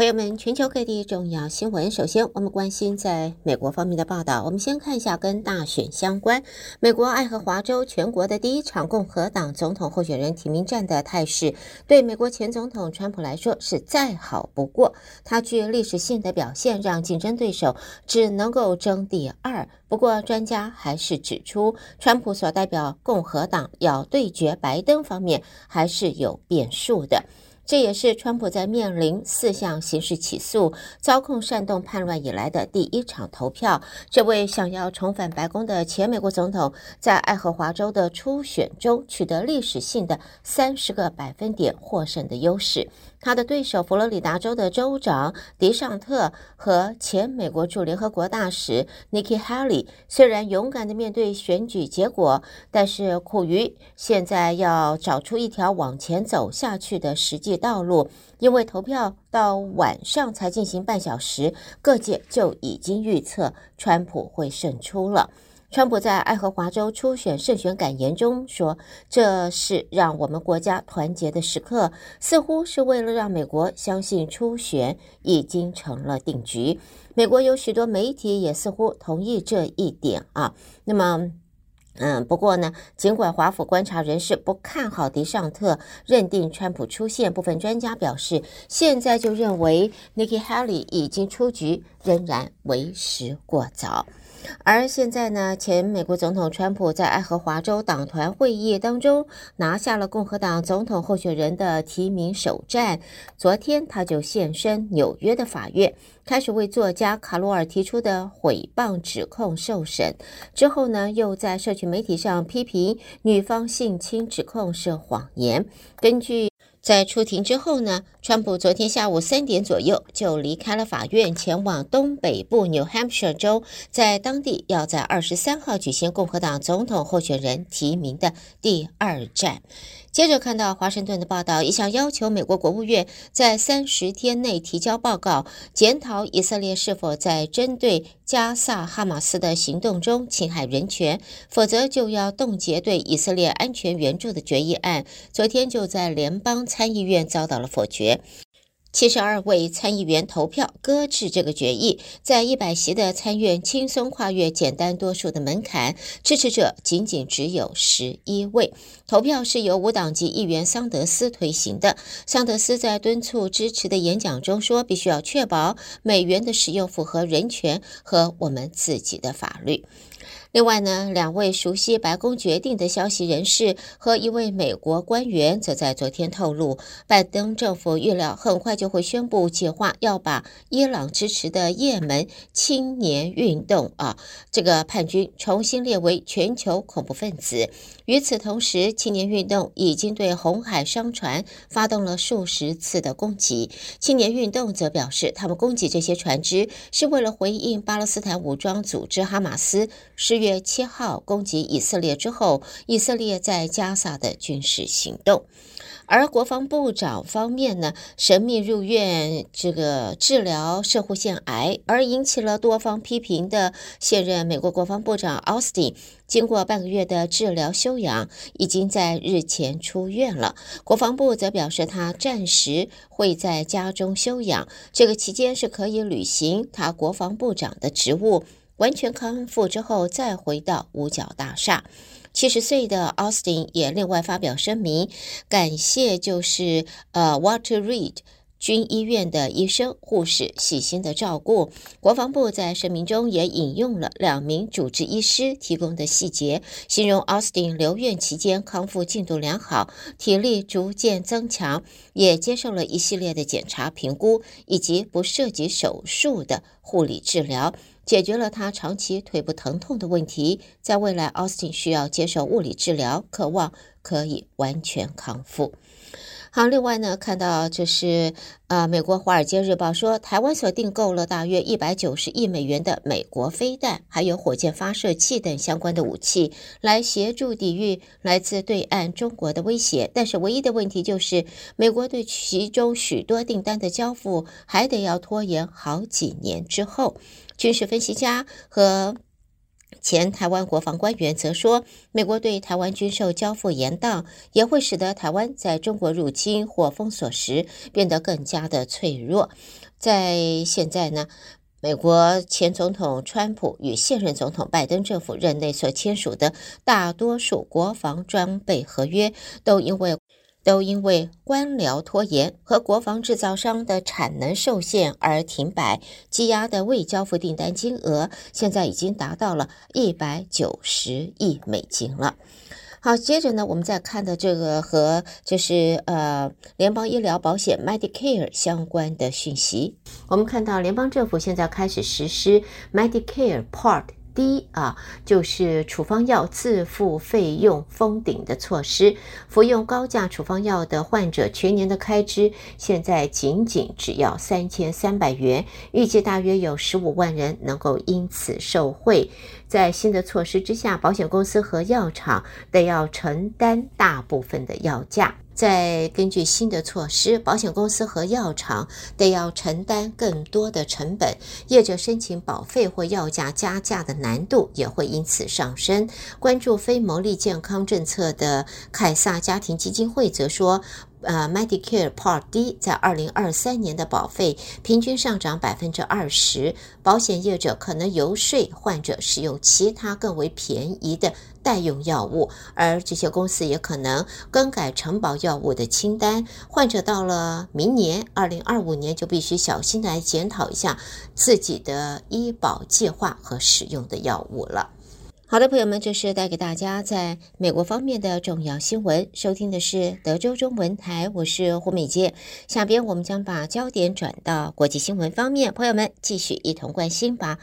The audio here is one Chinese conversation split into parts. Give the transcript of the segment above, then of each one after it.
朋友们，全球各地重要新闻。首先，我们关心在美国方面的报道。我们先看一下跟大选相关。美国爱荷华州全国的第一场共和党总统候选人提名战的态势，对美国前总统川普来说是再好不过。他具有历史性的表现，让竞争对手只能够争第二。不过，专家还是指出，川普所代表共和党要对决拜登方面还是有变数的。这也是川普在面临四项刑事起诉、遭控煽动叛乱以来的第一场投票。这位想要重返白宫的前美国总统，在爱荷华州的初选中取得历史性的三十个百分点获胜的优势。他的对手佛罗里达州的州长迪尚特和前美国驻联合国大使 Nikki Haley 虽然勇敢地面对选举结果，但是苦于现在要找出一条往前走下去的实际道路，因为投票到晚上才进行半小时，各界就已经预测川普会胜出了。川普在爱荷华州初选胜选感言中说：“这是让我们国家团结的时刻，似乎是为了让美国相信初选已经成了定局。”美国有许多媒体也似乎同意这一点啊。那么，嗯，不过呢，尽管华府观察人士不看好迪尚特，认定川普出现，部分专家表示，现在就认为 Nikki Haley 已经出局，仍然为时过早。而现在呢，前美国总统川普在爱荷华州党团会议当中拿下了共和党总统候选人的提名首战。昨天他就现身纽约的法院，开始为作家卡罗尔提出的诽谤指控受审。之后呢，又在社群媒体上批评女方性侵指控是谎言。根据在出庭之后呢，川普昨天下午三点左右就离开了法院，前往东北部 New Hampshire 州，在当地要在二十三号举行共和党总统候选人提名的第二站。接着看到华盛顿的报道，一项要求美国国务院在三十天内提交报告，检讨以色列是否在针对加萨哈马斯的行动中侵害人权，否则就要冻结对以色列安全援助的决议案。昨天就在联邦参议院遭到了否决。七十二位参议员投票搁置这个决议，在一百席的参院轻松跨越简单多数的门槛，支持者仅仅只有十一位。投票是由无党籍议员桑德斯推行的。桑德斯在敦促支持的演讲中说：“必须要确保美元的使用符合人权和我们自己的法律。”另外呢，两位熟悉白宫决定的消息人士和一位美国官员则在昨天透露，拜登政府预料很快就会宣布计划要把伊朗支持的也门青年运动啊这个叛军重新列为全球恐怖分子。与此同时，青年运动已经对红海商船发动了数十次的攻击。青年运动则表示，他们攻击这些船只是为了回应巴勒斯坦武装组织哈马斯十月七号攻击以色列之后，以色列在加萨的军事行动。而国防部长方面呢，神秘入院这个治疗摄护腺癌，而引起了多方批评的现任美国国防部长奥斯汀，经过半个月的治疗休养，已经在日前出院了。国防部则表示，他暂时会在家中休养，这个期间是可以履行他国防部长的职务，完全康复之后再回到五角大厦。七十岁的奥斯汀也另外发表声明，感谢就是呃 Walter Reed 军医院的医生护士细心的照顾。国防部在声明中也引用了两名主治医师提供的细节，形容奥斯汀留院期间康复进度良好，体力逐渐增强，也接受了一系列的检查评估以及不涉及手术的护理治疗。解决了他长期腿部疼痛的问题，在未来，奥斯汀需要接受物理治疗，渴望可以完全康复。好，另外呢，看到这是呃，美国《华尔街日报》说，台湾所订购了大约一百九十亿美元的美国飞弹，还有火箭发射器等相关的武器，来协助抵御来自对岸中国的威胁。但是，唯一的问题就是，美国对其中许多订单的交付还得要拖延好几年之后。军事分析家和前台湾国防官员则说，美国对台湾军售交付延宕，也会使得台湾在中国入侵或封锁时变得更加的脆弱。在现在呢，美国前总统川普与现任总统拜登政府任内所签署的大多数国防装备合约，都因为都因为官僚拖延和国防制造商的产能受限而停摆，积压的未交付订单金额现在已经达到了一百九十亿美金了。好，接着呢，我们再看的这个和就是呃联邦医疗保险 Medicare 相关的讯息，我们看到联邦政府现在开始实施 Medicare Part。一啊，就是处方药自付费用封顶的措施。服用高价处方药的患者全年的开支现在仅仅只要三千三百元，预计大约有十五万人能够因此受惠。在新的措施之下，保险公司和药厂得要承担大部分的药价。再根据新的措施，保险公司和药厂得要承担更多的成本，业者申请保费或药价加价的难度也会因此上升。关注非牟利健康政策的凯撒家庭基金会则说。呃，Medicare Part D 在二零二三年的保费平均上涨百分之二十，保险业者可能游说患者使用其他更为便宜的代用药物，而这些公司也可能更改承保药物的清单。患者到了明年二零二五年就必须小心来检讨一下自己的医保计划和使用的药物了。好的，朋友们，这是带给大家在美国方面的重要新闻。收听的是德州中文台，我是胡美杰。下边我们将把焦点转到国际新闻方面，朋友们继续一同关心吧。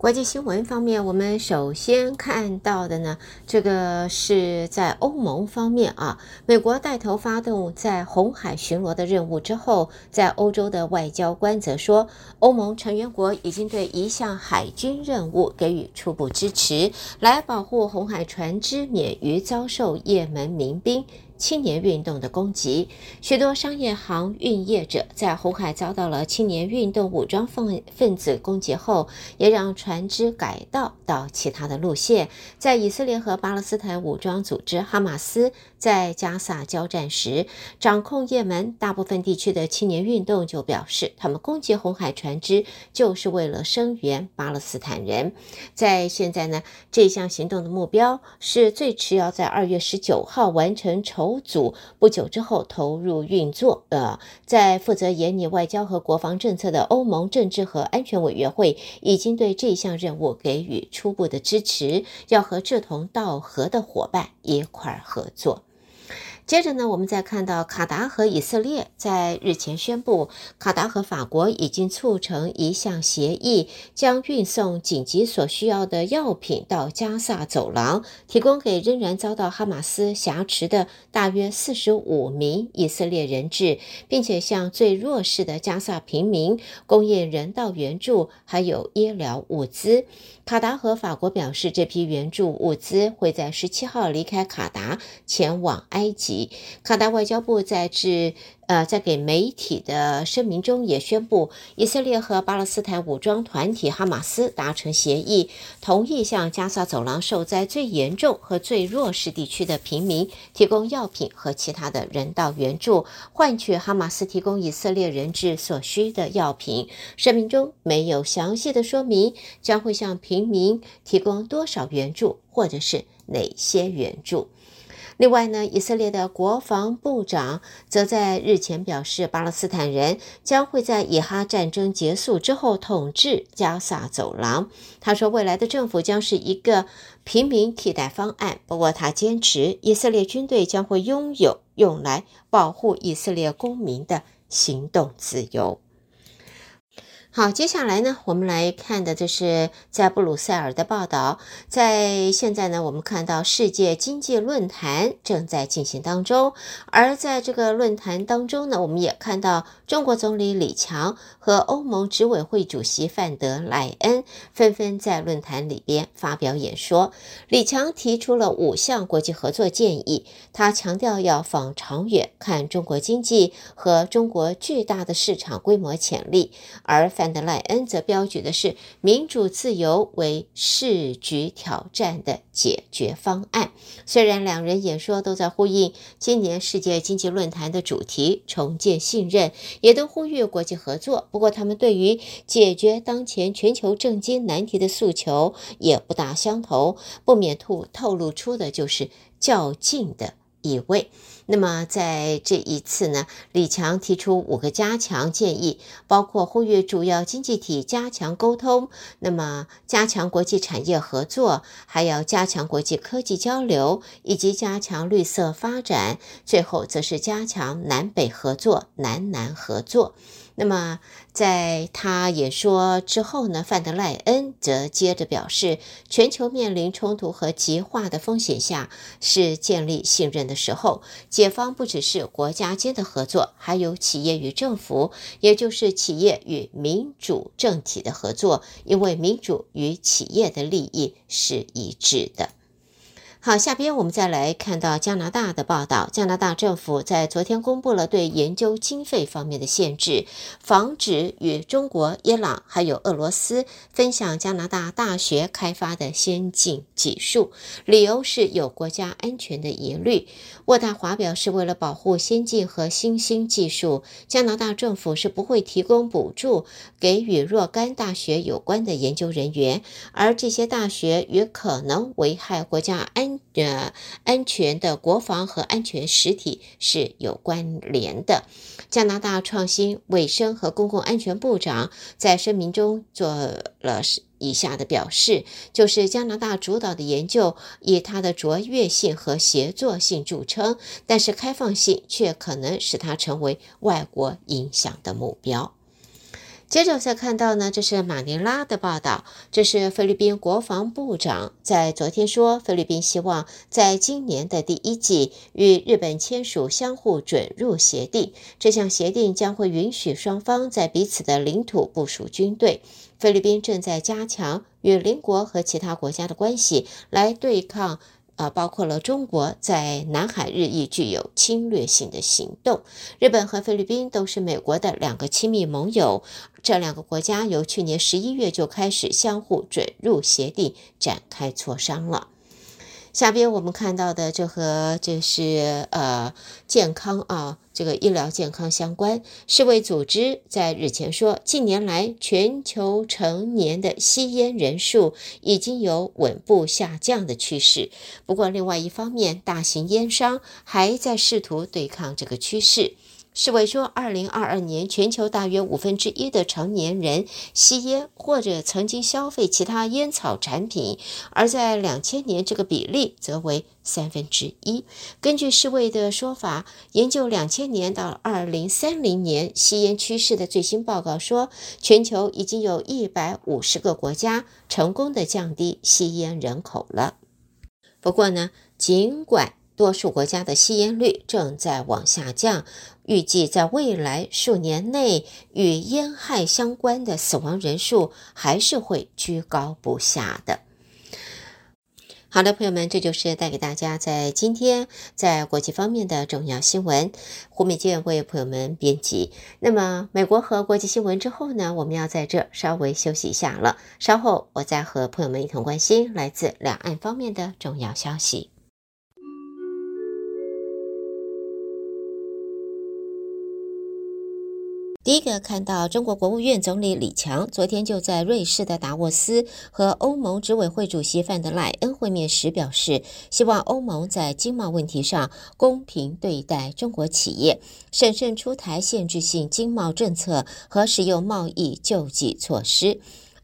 国际新闻方面，我们首先看到的呢，这个是在欧盟方面啊，美国带头发动在红海巡逻的任务之后，在欧洲的外交官则说，欧盟成员国已经对一项海军任务给予初步支持，来保护红海船只免于遭受也门民兵。青年运动的攻击，许多商业航运业者在红海遭到了青年运动武装分分子攻击后，也让船只改道到其他的路线。在以色列和巴勒斯坦武装组织哈马斯在加萨交战时，掌控也门大部分地区的青年运动就表示，他们攻击红海船只就是为了声援巴勒斯坦人。在现在呢，这项行动的目标是最迟要在二月十九号完成筹。组不久之后投入运作。呃，在负责研拟外交和国防政策的欧盟政治和安全委员会已经对这项任务给予初步的支持，要和志同道合的伙伴一块儿合作。接着呢，我们再看到卡达和以色列在日前宣布，卡达和法国已经促成一项协议，将运送紧急所需要的药品到加萨走廊，提供给仍然遭到哈马斯挟持的大约四十五名以色列人质，并且向最弱势的加萨平民供应人道援助，还有医疗物资。卡达和法国表示，这批援助物资会在十七号离开卡达，前往埃及。卡达外交部在致呃在给媒体的声明中也宣布，以色列和巴勒斯坦武装团体哈马斯达成协议，同意向加萨走廊受灾最严重和最弱势地区的平民提供药品和其他的人道援助，换取哈马斯提供以色列人质所需的药品。声明中没有详细的说明将会向平民提供多少援助，或者是哪些援助。另外呢，以色列的国防部长则在日前表示，巴勒斯坦人将会在以哈战争结束之后统治加萨走廊。他说，未来的政府将是一个平民替代方案。不过，他坚持以色列军队将会拥有用来保护以色列公民的行动自由。好，接下来呢，我们来看的就是在布鲁塞尔的报道。在现在呢，我们看到世界经济论坛正在进行当中，而在这个论坛当中呢，我们也看到中国总理李强和欧盟执委会主席范德莱恩纷纷在论坛里边发表演说。李强提出了五项国际合作建议，他强调要放长远看中国经济和中国巨大的市场规模潜力，而范德赖恩则标举的是民主自由为世局挑战的解决方案。虽然两人演说都在呼应今年世界经济论坛的主题“重建信任”，也都呼吁国际合作，不过他们对于解决当前全球政经难题的诉求也不大相同，不免透透露出的就是较劲的意味。那么在这一次呢，李强提出五个加强建议，包括呼吁主要经济体加强沟通，那么加强国际产业合作，还要加强国际科技交流，以及加强绿色发展。最后则是加强南北合作、南南合作。那么，在他演说之后呢，范德赖恩则接着表示，全球面临冲突和极化的风险下，是建立信任的时候。解方不只是国家间的合作，还有企业与政府，也就是企业与民主政体的合作，因为民主与企业的利益是一致的。好，下边我们再来看到加拿大的报道。加拿大政府在昨天公布了对研究经费方面的限制，防止与中国、伊朗还有俄罗斯分享加拿大大学开发的先进技术，理由是有国家安全的疑虑。渥太华表示，为了保护先进和新兴技术，加拿大政府是不会提供补助给与若干大学有关的研究人员，而这些大学与可能危害国家安。呃，安全的国防和安全实体是有关联的。加拿大创新、卫生和公共安全部长在声明中做了以下的表示：就是加拿大主导的研究以它的卓越性和协作性著称，但是开放性却可能使它成为外国影响的目标。接着再看到呢，这是马尼拉的报道。这是菲律宾国防部长在昨天说，菲律宾希望在今年的第一季与日本签署相互准入协定。这项协定将会允许双方在彼此的领土部署军队。菲律宾正在加强与邻国和其他国家的关系，来对抗。啊，包括了中国在南海日益具有侵略性的行动。日本和菲律宾都是美国的两个亲密盟友，这两个国家由去年十一月就开始相互准入协定展开磋商了。下边我们看到的就和这是呃健康啊，这个医疗健康相关。世卫组织在日前说，近年来全球成年的吸烟人数已经有稳步下降的趋势。不过，另外一方面，大型烟商还在试图对抗这个趋势。世卫说，二零二二年全球大约五分之一的成年人吸烟或者曾经消费其他烟草产品，而在两千年这个比例则为三分之一。根据世卫的说法，研究两千年到二零三零年吸烟趋势的最新报告说，全球已经有一百五十个国家成功的降低吸烟人口了。不过呢，尽管多数国家的吸烟率正在往下降。预计在未来数年内，与烟害相关的死亡人数还是会居高不下的。好的，朋友们，这就是带给大家在今天在国际方面的重要新闻。胡美健为朋友们编辑。那么，美国和国际新闻之后呢，我们要在这稍微休息一下了。稍后我再和朋友们一同关心来自两岸方面的重要消息。第一个看到，中国国务院总理李强昨天就在瑞士的达沃斯和欧盟执委会主席范德莱恩会面时表示，希望欧盟在经贸问题上公平对待中国企业，审慎出台限制性经贸政策和使用贸易救济措施。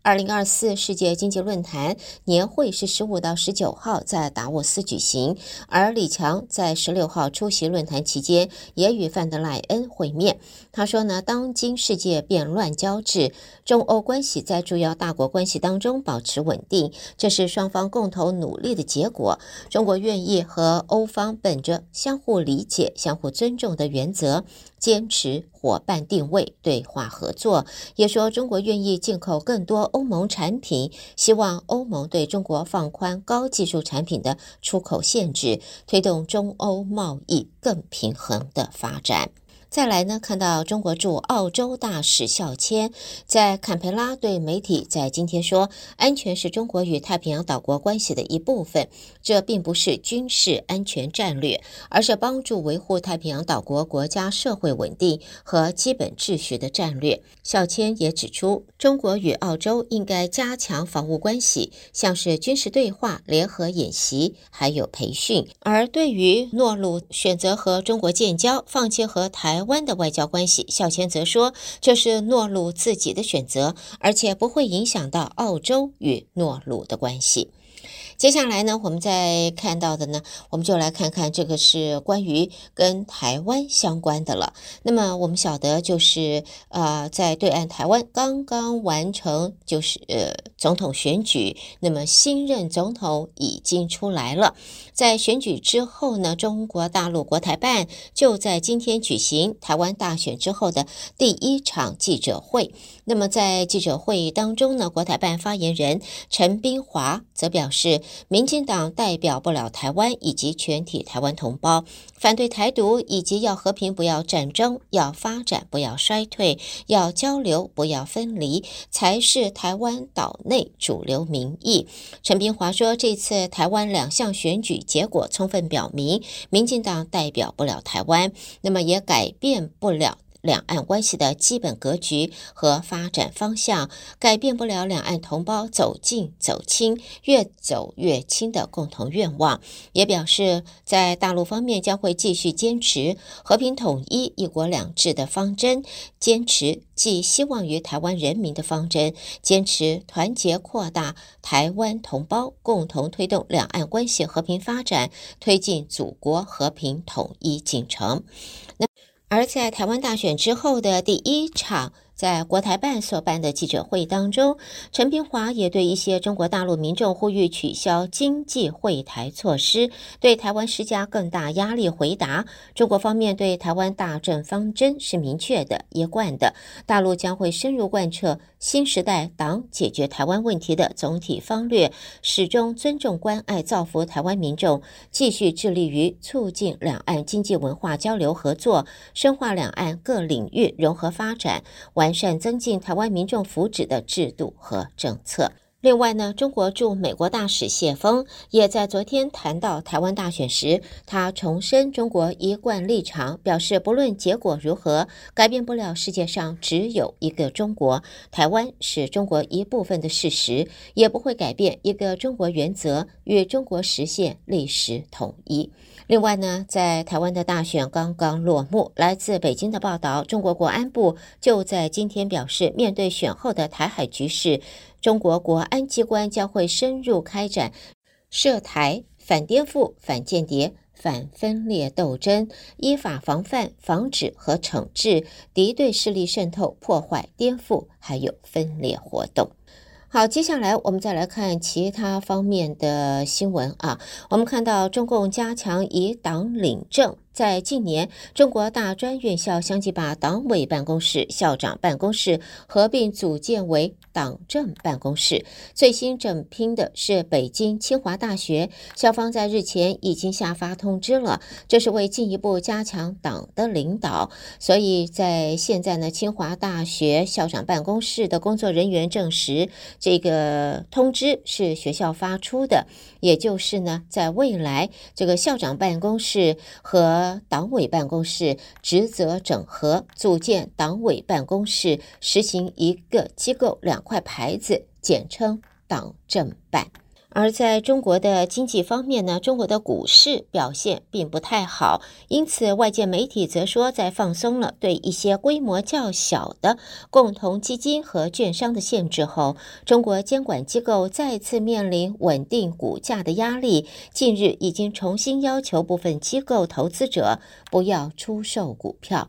二零二四世界经济论坛年会是十五到十九号在达沃斯举行，而李强在十六号出席论坛期间也与范德赖恩会面。他说呢，当今世界变乱交织，中欧关系在主要大国关系当中保持稳定，这是双方共同努力的结果。中国愿意和欧方本着相互理解、相互尊重的原则，坚持伙伴定位、对话合作。也说中国愿意进口更多欧盟产品，希望欧盟对中国放宽高技术产品的出口限制，推动中欧贸易更平衡的发展。再来呢，看到中国驻澳洲大使肖谦在坎培拉对媒体在今天说，安全是中国与太平洋岛国关系的一部分，这并不是军事安全战略，而是帮助维护太平洋岛国国家社会稳定和基本秩序的战略。肖谦也指出，中国与澳洲应该加强防务关系，像是军事对话、联合演习，还有培训。而对于诺鲁选择和中国建交，放弃和台台湾的外交关系，肖谦则说，这是诺鲁自己的选择，而且不会影响到澳洲与诺鲁的关系。接下来呢，我们再看到的呢，我们就来看看这个是关于跟台湾相关的了。那么我们晓得，就是呃，在对岸台湾刚刚完成就是呃总统选举，那么新任总统已经出来了。在选举之后呢，中国大陆国台办就在今天举行台湾大选之后的第一场记者会。那么在记者会议当中呢，国台办发言人陈斌华则表示，民进党代表不了台湾以及全体台湾同胞，反对台独以及要和平不要战争，要发展不要衰退，要交流不要分离，才是台湾岛内主流民意。陈斌华说，这次台湾两项选举。结果充分表明，民进党代表不了台湾，那么也改变不了两岸关系的基本格局和发展方向，改变不了两岸同胞走近走亲、越走越亲的共同愿望。也表示，在大陆方面将会继续坚持和平统一、一国两制的方针，坚持。寄希望于台湾人民的方针，坚持团结扩大台湾同胞，共同推动两岸关系和平发展，推进祖国和平统一进程。那而在台湾大选之后的第一场。在国台办所办的记者会当中，陈斌华也对一些中国大陆民众呼吁取消经济惠台措施，对台湾施加更大压力，回答中国方面对台湾大政方针是明确的、一贯的，大陆将会深入贯彻新时代党解决台湾问题的总体方略，始终尊重关爱造福台湾民众，继续致力于促进两岸经济文化交流合作，深化两岸各领域融合发展，完。完善增进台湾民众福祉的制度和政策。另外呢，中国驻美国大使谢锋也在昨天谈到台湾大选时，他重申中国一贯立场，表示不论结果如何，改变不了世界上只有一个中国，台湾是中国一部分的事实，也不会改变一个中国原则与中国实现历史统一。另外呢，在台湾的大选刚刚落幕，来自北京的报道，中国国安部就在今天表示，面对选后的台海局势，中国国安机关将会深入开展涉台、反颠覆、反间谍、反分裂斗争，依法防范、防止和惩治敌对势力渗透、破坏、颠覆还有分裂活动。好，接下来我们再来看其他方面的新闻啊。我们看到中共加强以党领政。在近年，中国大专院校相继把党委办公室、校长办公室合并组建为党政办公室。最新整拼的是北京清华大学，校方在日前已经下发通知了，这是为进一步加强党的领导。所以在现在呢，清华大学校长办公室的工作人员证实，这个通知是学校发出的，也就是呢，在未来这个校长办公室和党委办公室职责整合，组建党委办公室，实行一个机构两块牌子，简称党政办。而在中国的经济方面呢，中国的股市表现并不太好，因此外界媒体则说，在放松了对一些规模较小的共同基金和券商的限制后，中国监管机构再次面临稳定股价的压力。近日已经重新要求部分机构投资者不要出售股票，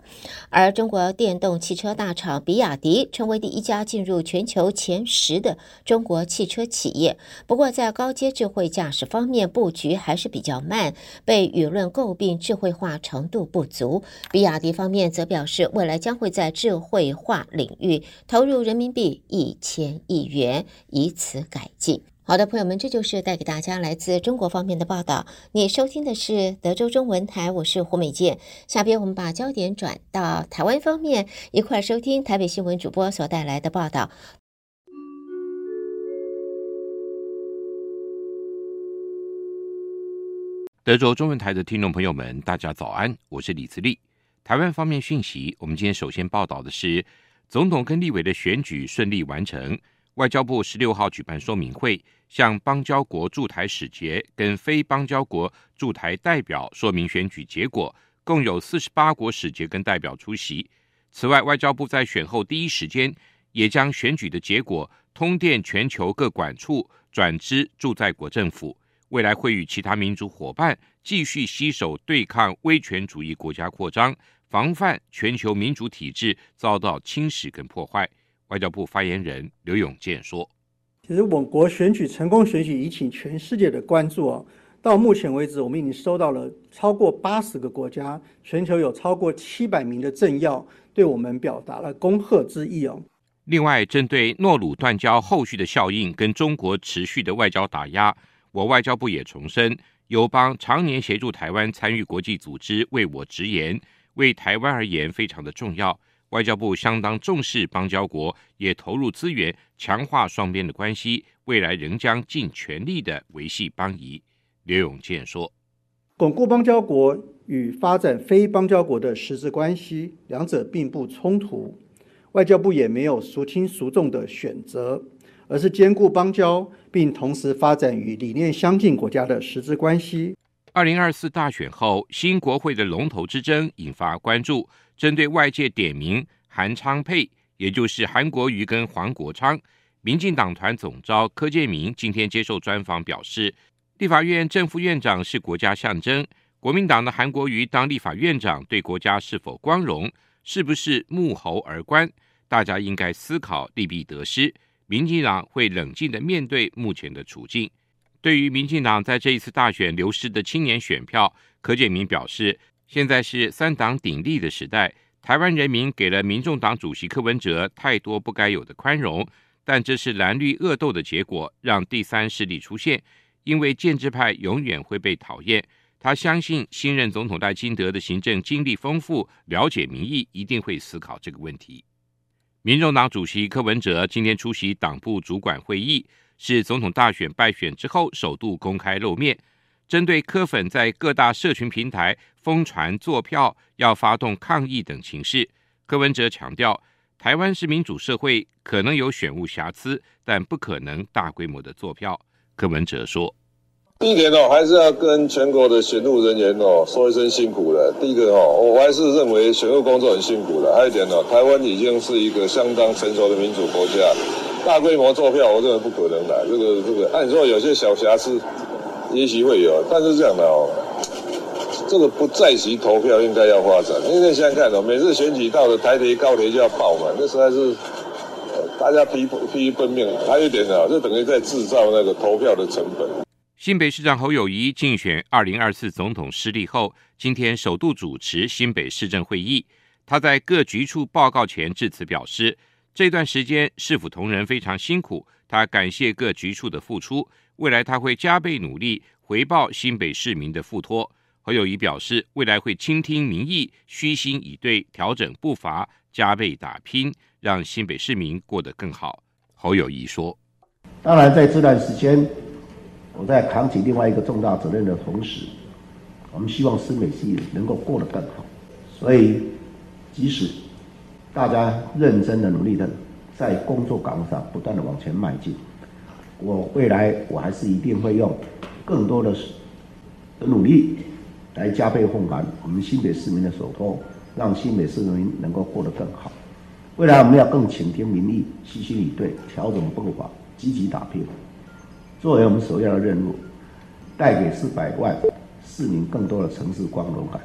而中国电动汽车大厂比亚迪成为第一家进入全球前十的中国汽车企业。不过在高阶智慧驾驶方面布局还是比较慢，被舆论诟病智慧化程度不足。比亚迪方面则表示，未来将会在智慧化领域投入人民币一千亿元，以此改进。好的，朋友们，这就是带给大家来自中国方面的报道。你收听的是德州中文台，我是胡美健。下边我们把焦点转到台湾方面，一块收听台北新闻主播所带来的报道。德州中文台的听众朋友们，大家早安，我是李自立。台湾方面讯息，我们今天首先报道的是，总统跟立委的选举顺利完成。外交部十六号举办说明会，向邦交国驻台使节跟非邦交国驻台代表说明选举结果，共有四十八国使节跟代表出席。此外，外交部在选后第一时间也将选举的结果通电全球各管处，转知驻在国政府。未来会与其他民主伙伴继续携手对抗威权主义国家扩张，防范全球民主体制遭到侵蚀跟破坏。外交部发言人刘永健说：“其实，我国选举成功选举引起全世界的关注哦。到目前为止，我们已经收到了超过八十个国家，全球有超过七百名的政要对我们表达了恭贺之意哦。另外，针对诺鲁断交后续的效应跟中国持续的外交打压，我外交部也重申，友邦常年协助台湾参与国际组织，为我直言，为台湾而言非常的重要。”外交部相当重视邦交国，也投入资源强化双边的关系，未来仍将尽全力的维系邦谊。刘永健说：“巩固邦交国与发展非邦交国的实质关系，两者并不冲突。外交部也没有孰轻孰重的选择，而是兼顾邦交，并同时发展与理念相近国家的实质关系。”二零二四大选后，新国会的龙头之争引发关注。针对外界点名韩昌沛，也就是韩国瑜跟黄国昌，民进党团总召柯建铭今天接受专访表示，立法院正副院长是国家象征，国民党的韩国瑜当立法院长对国家是否光荣，是不是沐猴而观？大家应该思考利弊得失。民进党会冷静地面对目前的处境。对于民进党在这一次大选流失的青年选票，柯建铭表示。现在是三党鼎立的时代，台湾人民给了民众党主席柯文哲太多不该有的宽容，但这是蓝绿恶斗的结果，让第三势力出现。因为建制派永远会被讨厌，他相信新任总统赖清德的行政经历丰富，了解民意，一定会思考这个问题。民众党主席柯文哲今天出席党部主管会议，是总统大选败选之后首度公开露面。针对柯粉在各大社群平台疯传坐票、要发动抗议等情势，柯文哲强调，台湾是民主社会，可能有选务瑕疵，但不可能大规模的坐票。柯文哲说：“第一点哦，还是要跟全国的选务人员哦说一声辛苦了。第一个哦，我还是认为选务工作很辛苦了。还有一点哦，台湾已经是一个相当成熟的民主国家，大规模作票，我认为不可能的。这个这个，按说有些小瑕疵。”也许会有，但是这样的哦，这个不在席投票应该要发展。因为想想看哦，每次选举到了台铁、高铁就要爆满，那实在是大家疲疲于奔命。还有一点呢，就等于在制造那个投票的成本。新北市长侯友谊竞选二零二四总统失利后，今天首度主持新北市政会议。他在各局处报告前致辞表示，这段时间市府同仁非常辛苦，他感谢各局处的付出。未来他会加倍努力回报新北市民的付托。侯友谊表示，未来会倾听民意，虚心以对，调整步伐，加倍打拼，让新北市民过得更好。侯友谊说：“当然，在这段时间，我在扛起另外一个重大责任的同时，我们希望新北市能够过得更好。所以，即使大家认真的努力的在工作岗位上不断的往前迈进。”我未来我还是一定会用更多的的努力来加倍奉还我们新北市民的所托，让新北市民能够过得更好。未来我们要更倾听民意，虚心以对，调整步伐，积极打拼，作为我们首要的任务，带给四百万市民更多的城市光荣感。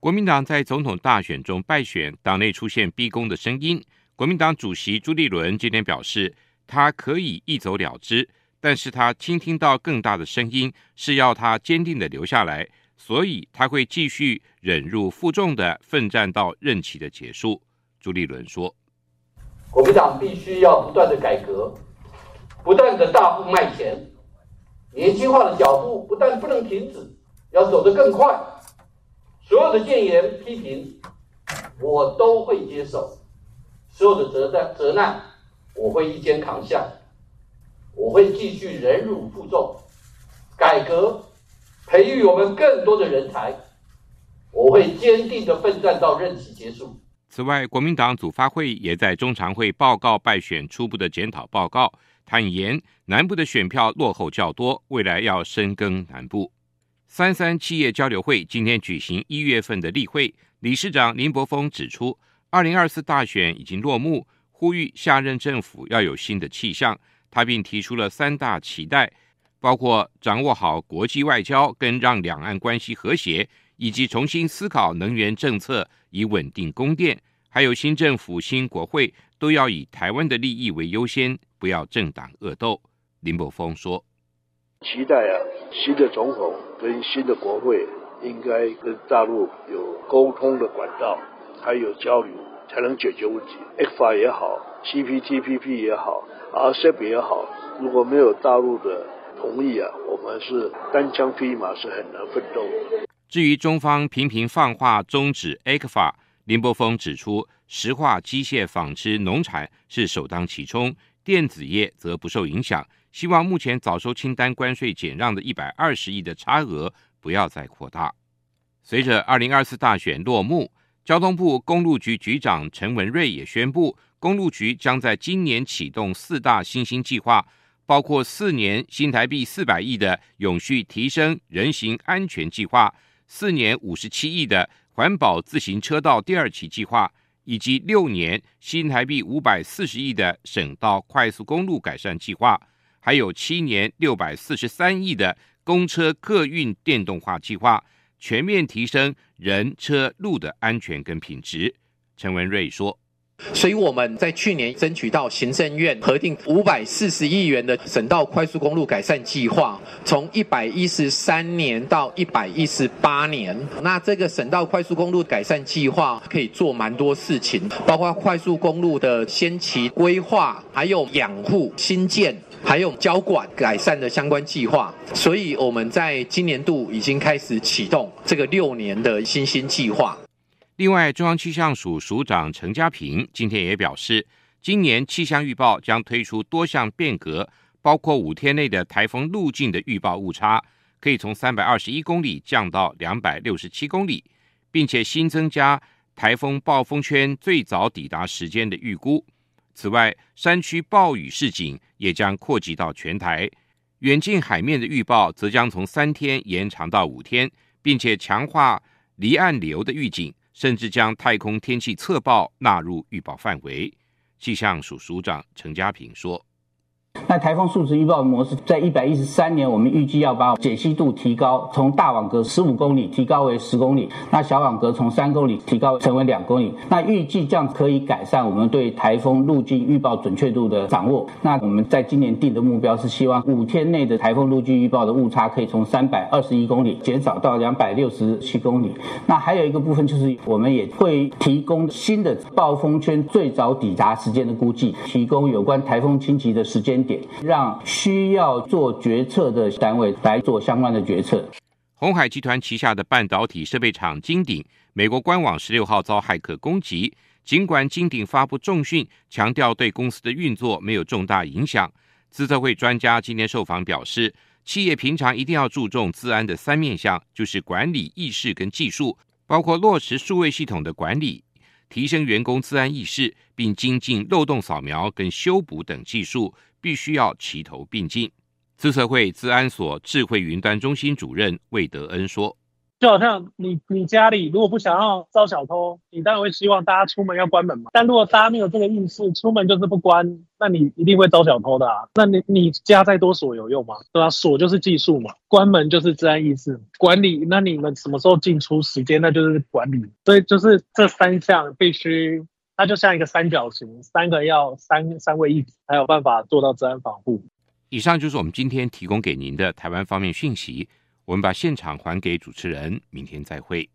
国民党在总统大选中败选，党内出现逼宫的声音。国民党主席朱立伦今天表示。他可以一走了之，但是他倾听到更大的声音，是要他坚定的留下来，所以他会继续忍辱负重的奋战到任期的结束。朱立伦说：“国民党必须要不断的改革，不断的大步迈前，年轻化的脚步不但不能停止，要走得更快。所有的建言批评，我都会接受；所有的责难责难，我会一肩扛下。我会继续忍辱负重，改革，培育我们更多的人才。我会坚定的奋战到任期结束。此外，国民党组发会也在中常会报告败选初步的检讨报告，坦言南部的选票落后较多，未来要深耕南部。三三企业交流会今天举行一月份的例会，理事长林柏峰指出，二零二四大选已经落幕，呼吁下任政府要有新的气象。他并提出了三大期待，包括掌握好国际外交跟让两岸关系和谐，以及重新思考能源政策以稳定供电，还有新政府新国会都要以台湾的利益为优先，不要政党恶斗。林柏峰说：“期待啊，新的总统跟新的国会应该跟大陆有沟通的管道，还有交流，才能解决问题。ECFA 也好，CPTPP 也好。” RCEP 也好，如果没有大陆的同意啊，我们是单枪匹马是很难奋斗的。至于中方频频放话终止 ECFA，林柏峰指出，石化、机械、纺织、农产是首当其冲，电子业则不受影响。希望目前早收清单关税减让的一百二十亿的差额不要再扩大。随着二零二四大选落幕，交通部公路局局长陈文瑞也宣布。公路局将在今年启动四大新兴计划，包括四年新台币四百亿的永续提升人行安全计划，四年五十七亿的环保自行车道第二期计划，以及六年新台币五百四十亿的省道快速公路改善计划，还有七年六百四十三亿的公车客运电动化计划，全面提升人车路的安全跟品质。陈文瑞说。所以我们在去年争取到行政院核定五百四十亿元的省道快速公路改善计划，从一百一十三年到一百一十八年。那这个省道快速公路改善计划可以做蛮多事情，包括快速公路的先期规划，还有养护、新建，还有交管改善的相关计划。所以我们在今年度已经开始启动这个六年的新兴计划。另外，中央气象署署长陈家平今天也表示，今年气象预报将推出多项变革，包括五天内的台风路径的预报误差可以从三百二十一公里降到两百六十七公里，并且新增加台风暴风圈最早抵达时间的预估。此外，山区暴雨市警也将扩及到全台，远近海面的预报则将从三天延长到五天，并且强化离岸流的预警。甚至将太空天气测报纳入预报范围，气象署署长陈家平说。那台风数值预报模式在一百一十三年，我们预计要把解析度提高，从大网格十五公里提高为十公里，那小网格从三公里提高成为两公里。那预计这样可以改善我们对台风路径预报准确度的掌握。那我们在今年定的目标是希望五天内的台风路径预报的误差可以从三百二十一公里减少到两百六十七公里。那还有一个部分就是我们也会提供新的暴风圈最早抵达时间的估计，提供有关台风侵袭的时间点。让需要做决策的单位来做相关的决策。鸿海集团旗下的半导体设备厂金鼎，美国官网十六号遭骇客攻击。尽管金鼎发布重讯，强调对公司的运作没有重大影响。资策会专家今天受访表示，企业平常一定要注重资安的三面向，就是管理、意识跟技术，包括落实数位系统的管理，提升员工自安意识，并精进漏洞扫描跟修补等技术。必须要齐头并进。资策会治安所智慧云端中心主任魏德恩说：“就好像你你家里如果不想要招小偷，你当然会希望大家出门要关门嘛。但如果大家没有这个意识，出门就是不关，那你一定会招小偷的啊。那你你家再多锁有用吗？对吧？锁就是技术嘛，关门就是治安意识管理。那你们什么时候进出时间，那就是管理。所以就是这三项必须。”它就像一个三角形，三个要三三位一体，才有办法做到治安防护。以上就是我们今天提供给您的台湾方面讯息。我们把现场还给主持人，明天再会。